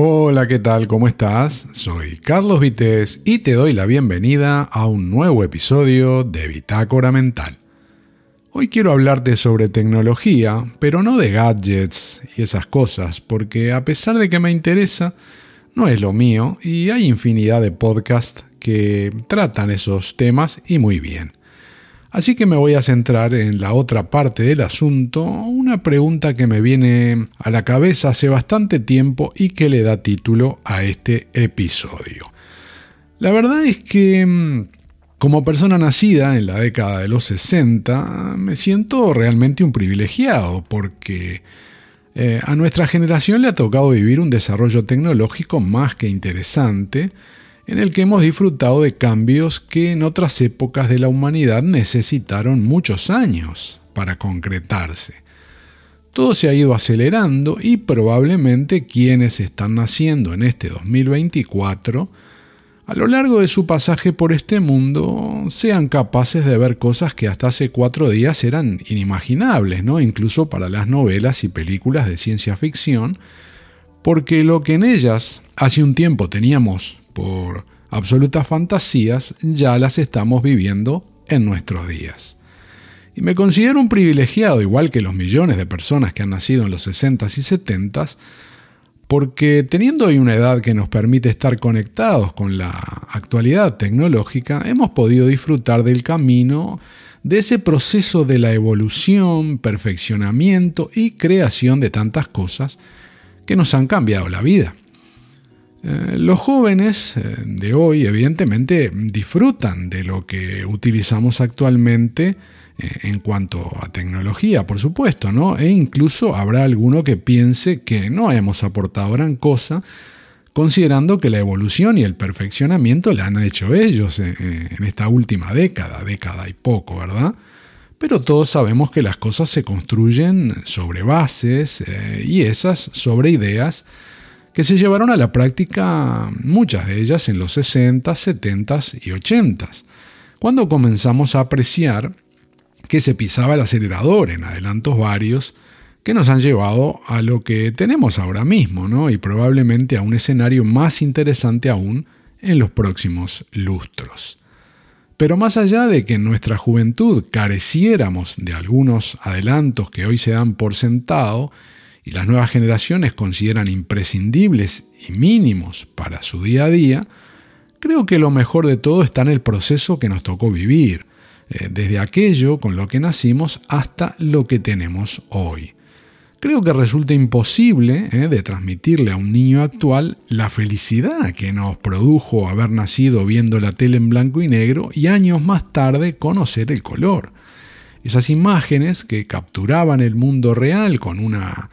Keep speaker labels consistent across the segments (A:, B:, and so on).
A: Hola, ¿qué tal? ¿Cómo estás? Soy Carlos Vites y te doy la bienvenida a un nuevo episodio de Bitácora Mental. Hoy quiero hablarte sobre tecnología, pero no de gadgets y esas cosas, porque a pesar de que me interesa, no es lo mío y hay infinidad de podcasts que tratan esos temas y muy bien. Así que me voy a centrar en la otra parte del asunto, una pregunta que me viene a la cabeza hace bastante tiempo y que le da título a este episodio. La verdad es que mm, como persona nacida en la década de los 60, me siento realmente un privilegiado porque eh, a nuestra generación le ha tocado vivir un desarrollo tecnológico más que interesante, en el que hemos disfrutado de cambios que en otras épocas de la humanidad necesitaron muchos años para concretarse. Todo se ha ido acelerando y probablemente quienes están naciendo en este 2024, a lo largo de su pasaje por este mundo, sean capaces de ver cosas que hasta hace cuatro días eran inimaginables, ¿no? incluso para las novelas y películas de ciencia ficción, porque lo que en ellas hace un tiempo teníamos por absolutas fantasías, ya las estamos viviendo en nuestros días. Y me considero un privilegiado, igual que los millones de personas que han nacido en los 60s y 70s, porque teniendo hoy una edad que nos permite estar conectados con la actualidad tecnológica, hemos podido disfrutar del camino de ese proceso de la evolución, perfeccionamiento y creación de tantas cosas que nos han cambiado la vida. Eh, los jóvenes eh, de hoy evidentemente disfrutan de lo que utilizamos actualmente eh, en cuanto a tecnología, por supuesto, ¿no? E incluso habrá alguno que piense que no hemos aportado gran cosa, considerando que la evolución y el perfeccionamiento la han hecho ellos en esta última década, década y poco, ¿verdad? Pero todos sabemos que las cosas se construyen sobre bases y esas sobre ideas que se llevaron a la práctica muchas de ellas en los 60, 70 y 80, cuando comenzamos a apreciar que se pisaba el acelerador en adelantos varios que nos han llevado a lo que tenemos ahora mismo, ¿no? y probablemente a un escenario más interesante aún en los próximos lustros. Pero más allá de que en nuestra juventud careciéramos de algunos adelantos que hoy se dan por sentado, y las nuevas generaciones consideran imprescindibles y mínimos para su día a día, creo que lo mejor de todo está en el proceso que nos tocó vivir, eh, desde aquello con lo que nacimos hasta lo que tenemos hoy. Creo que resulta imposible eh, de transmitirle a un niño actual la felicidad que nos produjo haber nacido viendo la tele en blanco y negro y años más tarde conocer el color. Esas imágenes que capturaban el mundo real con una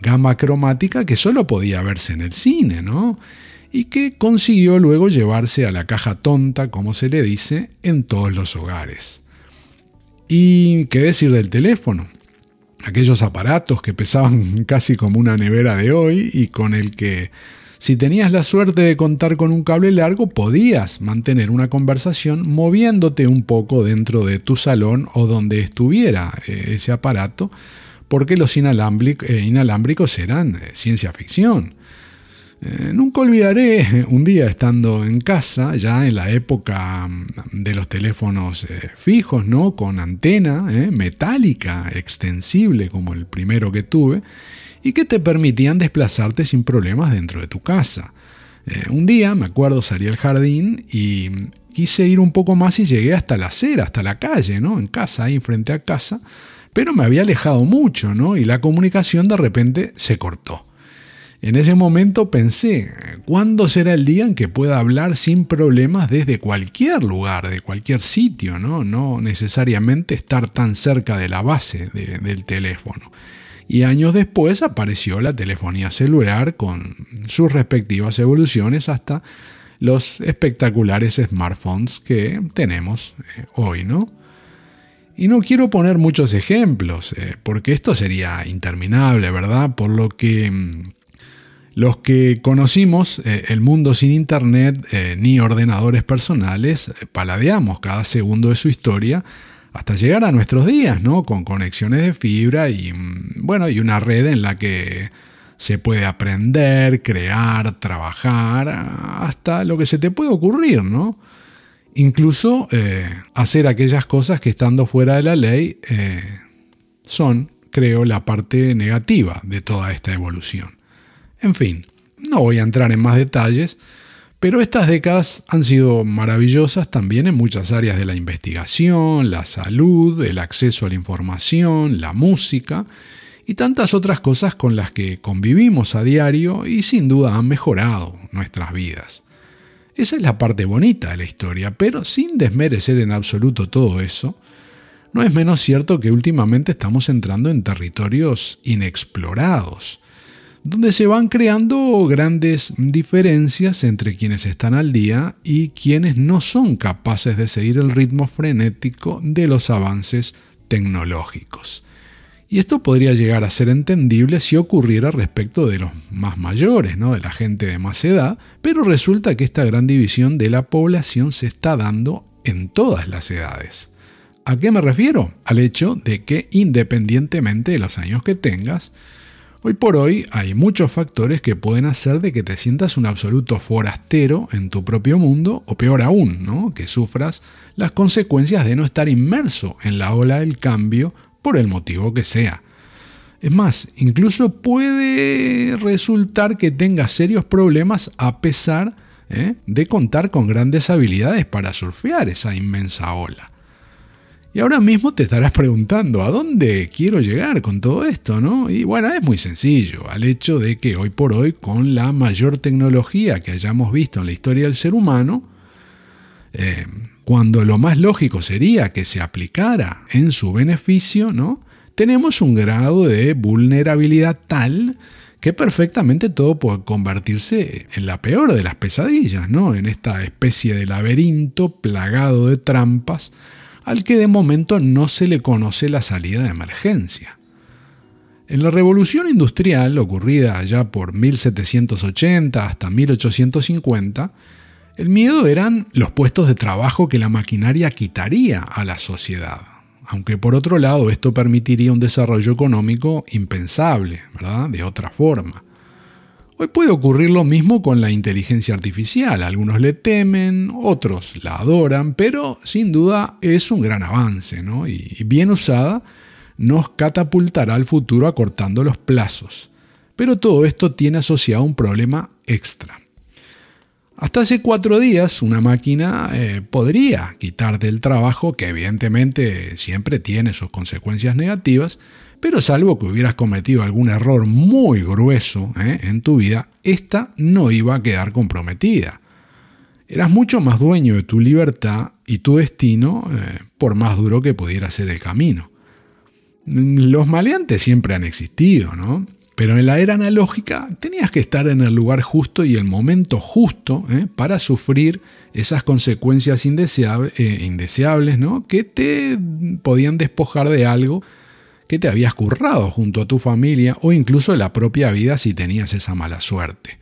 A: gama cromática que solo podía verse en el cine, ¿no? Y que consiguió luego llevarse a la caja tonta, como se le dice, en todos los hogares. ¿Y qué decir del teléfono? Aquellos aparatos que pesaban casi como una nevera de hoy y con el que, si tenías la suerte de contar con un cable largo, podías mantener una conversación moviéndote un poco dentro de tu salón o donde estuviera eh, ese aparato porque los eh, inalámbricos eran eh, ciencia ficción. Nunca olvidaré un día estando en casa, ya en la época mm, de los teléfonos fijos, ¿no? Con antena metálica extensible como el primero que tuve, y que te permitían desplazarte sin problemas dentro de tu casa. un día, me acuerdo, salí al jardín y quise ir un poco más y llegué hasta la acera, hasta la calle, ¿no? En casa, ahí frente a casa pero me había alejado mucho, ¿no? Y la comunicación de repente se cortó. En ese momento pensé, ¿cuándo será el día en que pueda hablar sin problemas desde cualquier lugar, de cualquier sitio, no, no necesariamente estar tan cerca de la base del teléfono? Y años después apareció la telefonía celular con sus respectivas evoluciones hasta los espectaculares smartphones que tenemos eh, hoy, ¿no? Y no quiero poner muchos ejemplos, eh, porque esto sería interminable, ¿verdad? Por lo que mm, los que conocimos eh, el mundo sin Internet ni ordenadores personales, paladeamos cada segundo de su historia hasta llegar a nuestros días, ¿no? Con conexiones de fibra y, mm, bueno, y una red en la que Se puede aprender, crear, trabajar, hasta lo que se te puede ocurrir, ¿no? Incluso eh, hacer aquellas cosas que estando fuera de la ley eh, son, creo, la parte negativa de toda esta evolución. En fin, no voy a entrar en más detalles, pero estas décadas han sido maravillosas también en muchas áreas de la investigación, la salud, el acceso a la información, la música y tantas otras cosas con las que convivimos a diario y sin duda han mejorado nuestras vidas. Esa es la parte bonita de la historia, pero sin desmerecer en absoluto todo eso, no es menos cierto que últimamente estamos entrando en territorios inexplorados, donde se van creando grandes diferencias entre quienes están al día y quienes no son capaces de seguir el ritmo frenético de los avances tecnológicos. Y esto podría llegar a ser entendible si ocurriera respecto de los más mayores, ¿no? de la gente de más edad, pero resulta que esta gran división de la población se está dando en todas las edades. ¿A qué me refiero? Al hecho de que independientemente de los años que tengas, Hoy por hoy hay muchos factores que pueden hacer de que te sientas un absoluto forastero en tu propio mundo o peor aún, ¿no? que sufras las consecuencias de no estar inmerso en la ola del cambio por el motivo que sea. Es más, incluso puede resultar que tengas serios problemas a pesar ¿eh? de contar con grandes habilidades para surfear esa inmensa ola. Y ahora mismo te estarás preguntando, ¿a dónde quiero llegar con todo esto? ¿no? Y bueno, es muy sencillo, al hecho de que hoy por hoy, con la mayor tecnología que hayamos visto en la historia del ser humano, eh, cuando lo más lógico sería que se aplicara en su beneficio, ¿no? tenemos un grado de vulnerabilidad tal que perfectamente todo puede convertirse en la peor de las pesadillas, ¿no? en esta especie de laberinto plagado de trampas al que de momento no se le conoce la salida de emergencia. En la revolución industrial, ocurrida allá por 1780 hasta 1850, el miedo eran los puestos de trabajo que la maquinaria quitaría a la sociedad, aunque por otro lado esto permitiría un desarrollo económico impensable, ¿verdad? De otra forma. Hoy puede ocurrir lo mismo con la inteligencia artificial. Algunos le temen, otros la adoran, pero sin duda es un gran avance, ¿no? Y bien usada nos catapultará al futuro acortando los plazos. Pero todo esto tiene asociado un problema extra. Hasta hace cuatro días una máquina eh, podría quitarte el trabajo, que evidentemente siempre tiene sus consecuencias negativas, pero salvo que hubieras cometido algún error muy grueso ¿eh? en tu vida, esta no iba a quedar comprometida. Eras mucho más dueño de tu libertad y tu destino, eh, por más duro que pudiera ser el camino. Los maleantes siempre han existido, ¿no? Pero en la era analógica tenías que estar en el lugar justo y el momento justo ¿eh? para sufrir esas consecuencias indeseables, indeseables ¿no? que te podían despojar de algo que te habías currado junto a tu familia o incluso la propia vida si tenías esa mala suerte.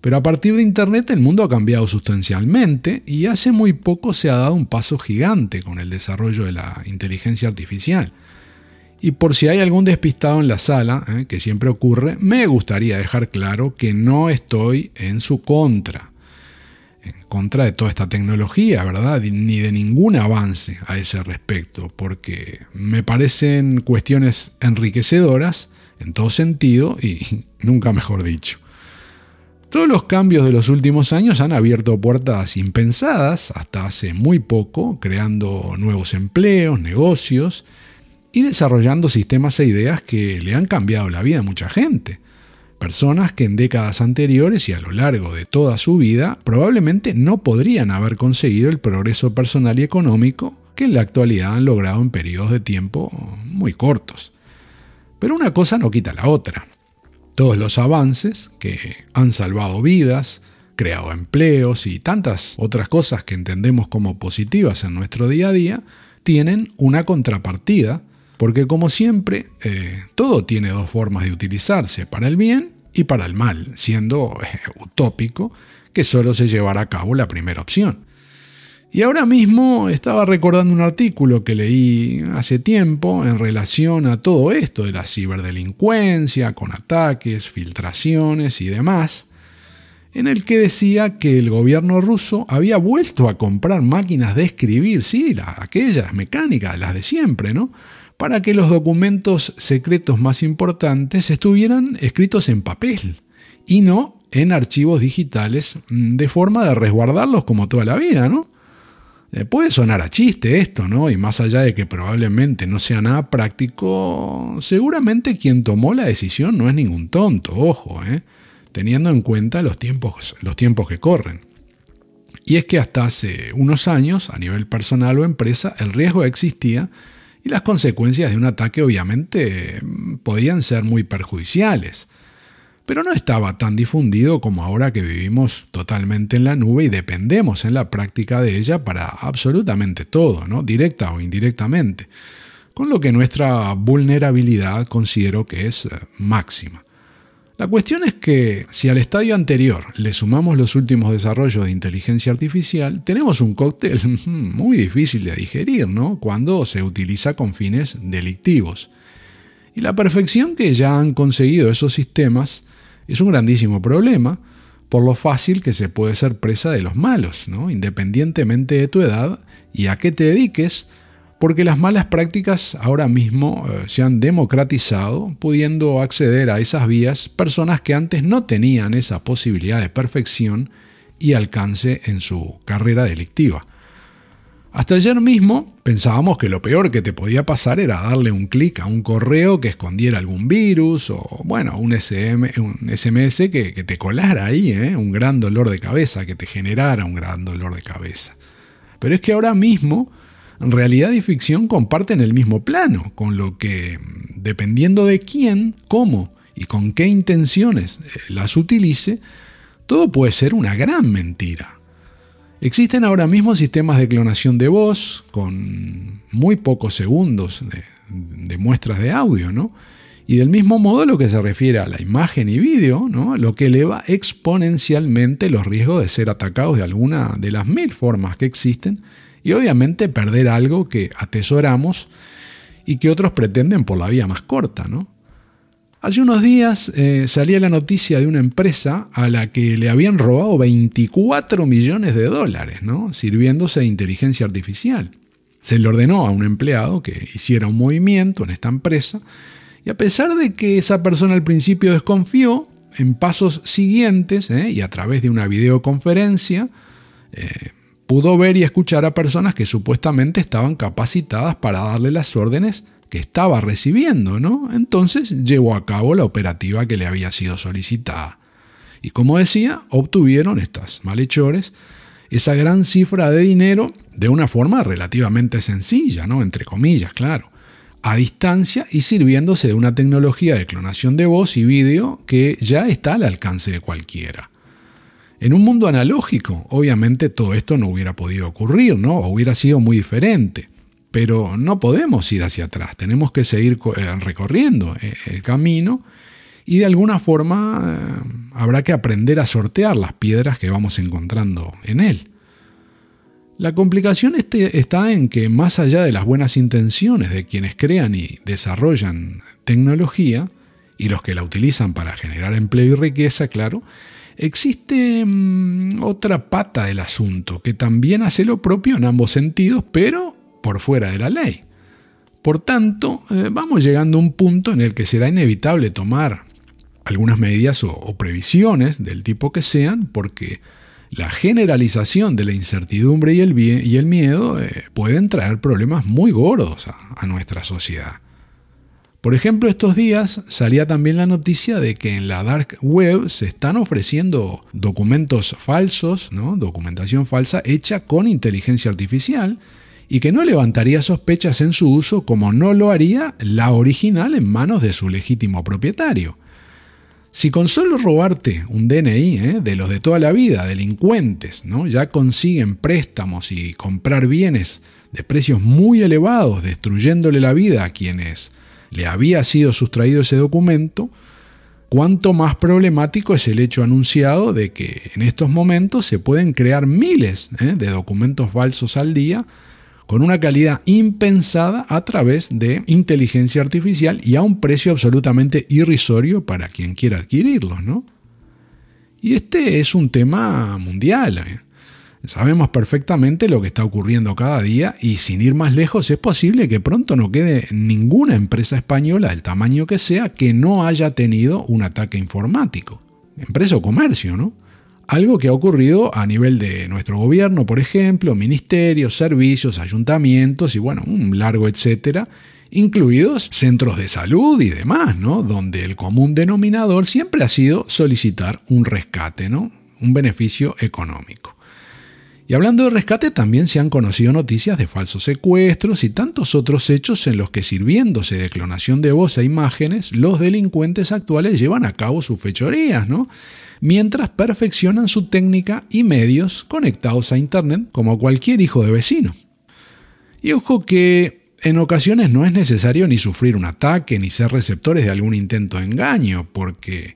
A: Pero a partir de Internet el mundo ha cambiado sustancialmente y hace muy poco se ha dado un paso gigante con el desarrollo de la inteligencia artificial. Y por si hay algún despistado en la sala, ¿eh? que siempre ocurre, me gustaría dejar claro que no estoy en su contra contra de toda esta tecnología, ¿verdad? Ni de ningún avance a ese respecto, porque me parecen cuestiones enriquecedoras en todo sentido y nunca mejor dicho. Todos los cambios de los últimos años han abierto puertas impensadas hasta hace muy poco, creando nuevos empleos, negocios y desarrollando sistemas e ideas que le han cambiado la vida a mucha gente personas que en décadas anteriores y a lo largo de toda su vida probablemente no podrían haber conseguido el progreso personal y económico que en la actualidad han logrado en periodos de tiempo muy cortos. Pero una cosa no quita la otra. Todos los avances que han salvado vidas, creado empleos y tantas otras cosas que entendemos como positivas en nuestro día a día, tienen una contrapartida porque como siempre, eh, todo tiene dos formas de utilizarse, para el bien y para el mal, siendo eh, utópico que solo se llevará a cabo la primera opción. Y ahora mismo estaba recordando un artículo que leí hace tiempo en relación a todo esto de la ciberdelincuencia, con ataques, filtraciones y demás, en el que decía que el gobierno ruso había vuelto a comprar máquinas de escribir, sí, las, aquellas mecánicas, las de siempre, ¿no? Para que los documentos secretos más importantes estuvieran escritos en papel y no en archivos digitales, mm, de forma de resguardarlos como toda la vida, ¿no? Eh, puede sonar a chiste esto, ¿no? Y más allá de que probablemente no sea nada práctico, seguramente quien tomó la decisión no es ningún tonto, ojo, ¿eh? teniendo en cuenta los tiempos, los tiempos que corren. Y es que hasta hace unos años, a nivel personal o empresa, el riesgo existía y las consecuencias de un ataque obviamente podían ser muy perjudiciales pero no estaba tan difundido como ahora que vivimos totalmente en la nube y dependemos en la práctica de ella para absolutamente todo, ¿no? directa o indirectamente, con lo que nuestra vulnerabilidad considero que es eh, máxima. La cuestión es que si al estadio anterior le sumamos los últimos desarrollos de inteligencia artificial, tenemos un cóctel muy difícil de digerir, ¿no? Cuando se utiliza con fines delictivos. Y la perfección que ya han conseguido esos sistemas es un grandísimo problema por lo fácil que se puede ser presa de los malos, ¿no? independientemente de tu edad y a qué te dediques, porque las malas prácticas ahora mismo eh, se han democratizado, pudiendo acceder a esas vías personas que antes no tenían esa posibilidad de perfección y alcance en su carrera delictiva. Hasta ayer mismo pensábamos que lo peor que te podía pasar era darle un clic a un correo que escondiera algún virus o, bueno, un, SMS que, te colara ahí, ¿eh? un gran dolor de cabeza, que te generara un gran dolor de cabeza. Pero es que ahora mismo, realidad y ficción comparten el mismo plano, con lo que, dependiendo de quién, cómo y con qué intenciones eh, las utilice, todo puede ser una gran mentira. Existen ahora mismo sistemas de clonación de voz con muy pocos segundos de, muestras de audio, ¿no? Y del mismo modo lo que se refiere a la imagen y vídeo, ¿no? lo que eleva exponencialmente los riesgos de ser atacados de alguna de las mil formas que existen y obviamente perder algo que atesoramos y que otros pretenden por la vía más corta. ¿no? Hace unos días eh, salía la noticia de una empresa a la que le habían robado 24 millones de dólares, ¿no? sirviéndose de inteligencia artificial. Se le ordenó a un empleado que hiciera un movimiento en esta empresa y a pesar de que esa persona al principio desconfió, en pasos siguientes ¿eh? y a través de una videoconferencia, eh, pudo ver y escuchar a personas que supuestamente estaban capacitadas para darle las órdenes que estaba recibiendo, ¿no? Entonces llevó a cabo la operativa que le había sido solicitada. Y como decía, obtuvieron estas malhechores esa gran cifra de dinero de una forma relativamente sencilla, ¿no? Entre comillas, claro, a distancia y sirviéndose de una tecnología de clonación de voz y vídeo que ya está al alcance de cualquiera. En un mundo analógico, obviamente todo esto no hubiera podido ocurrir, ¿no? O hubiera sido muy diferente. Pero no podemos ir hacia atrás, tenemos que seguir eh, recorriendo eh, el camino y de alguna forma eh, habrá que aprender a sortear las piedras que vamos encontrando en él. La complicación este, está en que más allá de las buenas intenciones de quienes crean y desarrollan tecnología, y los que la utilizan para generar empleo y riqueza, claro, existe mm, otra pata del asunto que también hace lo propio en ambos sentidos, pero por fuera de la ley. Por tanto, eh, vamos llegando a un punto en el que será inevitable tomar algunas medidas o, previsiones del tipo que sean, porque la generalización de la incertidumbre y el, miedo eh, pueden traer problemas muy gordos a, nuestra sociedad. Por ejemplo, estos días salía también la noticia de que en la dark web se están ofreciendo documentos falsos, ¿no? documentación falsa hecha con inteligencia artificial, y que no levantaría sospechas en su uso como no lo haría la original en manos de su legítimo propietario. Si con solo robarte un DNI ¿eh? de los de toda la vida, delincuentes, ¿no? ya consiguen préstamos y comprar bienes de precios muy elevados, destruyéndole la vida a quienes le había sido sustraído ese documento, cuánto más problemático es el hecho anunciado de que en estos momentos se pueden crear miles ¿eh? de documentos falsos al día con una calidad impensada a través de inteligencia artificial y a un precio absolutamente irrisorio para quien quiera adquirirlos, ¿no? Y este es un tema mundial. ¿eh? Sabemos perfectamente lo que está ocurriendo cada día y sin ir más lejos es posible que pronto no quede ninguna empresa española del tamaño que sea que no haya tenido un ataque informático. Empresa o comercio, ¿no? Algo que ha ocurrido a nivel de nuestro gobierno, por ejemplo, ministerios, servicios, ayuntamientos y bueno, un largo etcétera, incluidos centros de salud y demás, ¿no? Donde el común denominador siempre ha sido solicitar un rescate, ¿no? Un beneficio económico. Y hablando de rescate, también se han conocido noticias de falsos secuestros y tantos otros hechos en los que sirviéndose de clonación de voz e imágenes, los delincuentes actuales llevan a cabo sus fechorías, ¿no? Mientras perfeccionan su técnica y medios conectados a Internet como cualquier hijo de vecino. Y ojo que en ocasiones no es necesario ni sufrir un ataque ni ser receptores de algún intento de engaño, porque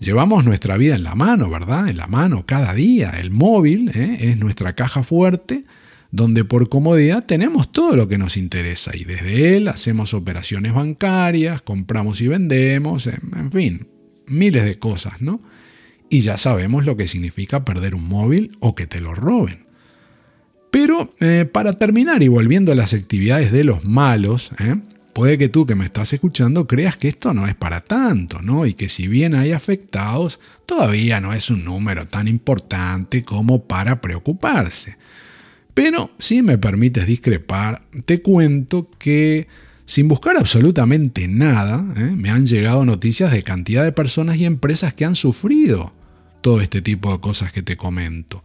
A: Llevamos nuestra vida en la mano, ¿verdad? En la mano cada día. El móvil ¿eh? es nuestra caja fuerte donde por comodidad tenemos todo lo que nos interesa y desde él hacemos operaciones bancarias, compramos y vendemos, en fin, miles de cosas, ¿no? Y ya sabemos lo que significa perder un móvil o que te lo roben. Pero eh, para terminar y volviendo a las actividades de los malos, ¿eh? Puede que tú que me estás escuchando creas que esto no es para tanto, ¿no? Y que si bien hay afectados, todavía no es un número tan importante como para preocuparse. Pero si me permites discrepar, te cuento que sin buscar absolutamente nada, ¿eh? me han llegado noticias de cantidad de personas y empresas que han sufrido todo este tipo de cosas que te comento.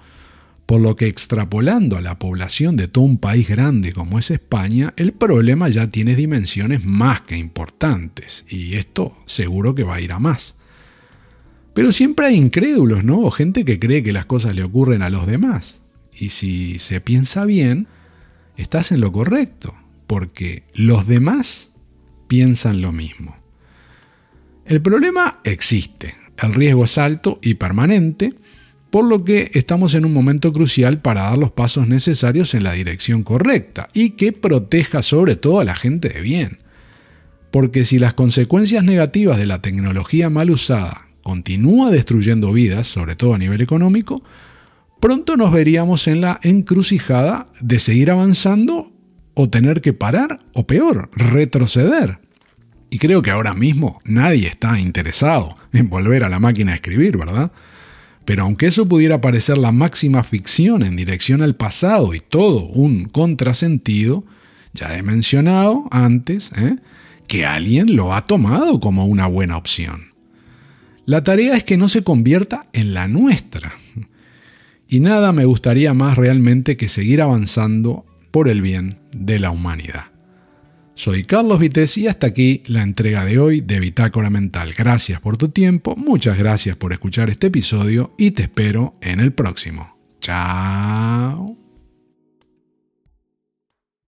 A: Por lo que extrapolando a la población de todo un país grande como es España, el problema ya tiene dimensiones más que importantes, y esto seguro que va a ir a más. Pero siempre hay incrédulos, ¿no? O gente que cree que las cosas le ocurren a los demás. Y si se piensa bien, estás en lo correcto, porque los demás piensan lo mismo. El problema existe, el riesgo es alto y permanente, por lo que estamos en un momento crucial para dar los pasos necesarios en la dirección correcta y que proteja sobre todo a la gente de bien. Porque si las consecuencias negativas de la tecnología mal usada continúa destruyendo vidas, sobre todo a nivel económico, pronto nos veríamos en la encrucijada de seguir avanzando o tener que parar o peor, retroceder. Y creo que ahora mismo nadie está interesado en volver a la máquina a escribir, ¿verdad? Pero aunque eso pudiera parecer la máxima ficción en dirección al pasado y todo un contrasentido, ya he mencionado antes ¿eh? que alguien lo ha tomado como una buena opción. La tarea es que no se convierta en la nuestra. Y nada me gustaría más realmente que seguir avanzando por el bien de la humanidad. Soy Carlos Vites y hasta aquí la entrega de hoy de Bitácora Mental. Gracias por tu tiempo, muchas gracias por escuchar este episodio y te espero en el próximo. Chao.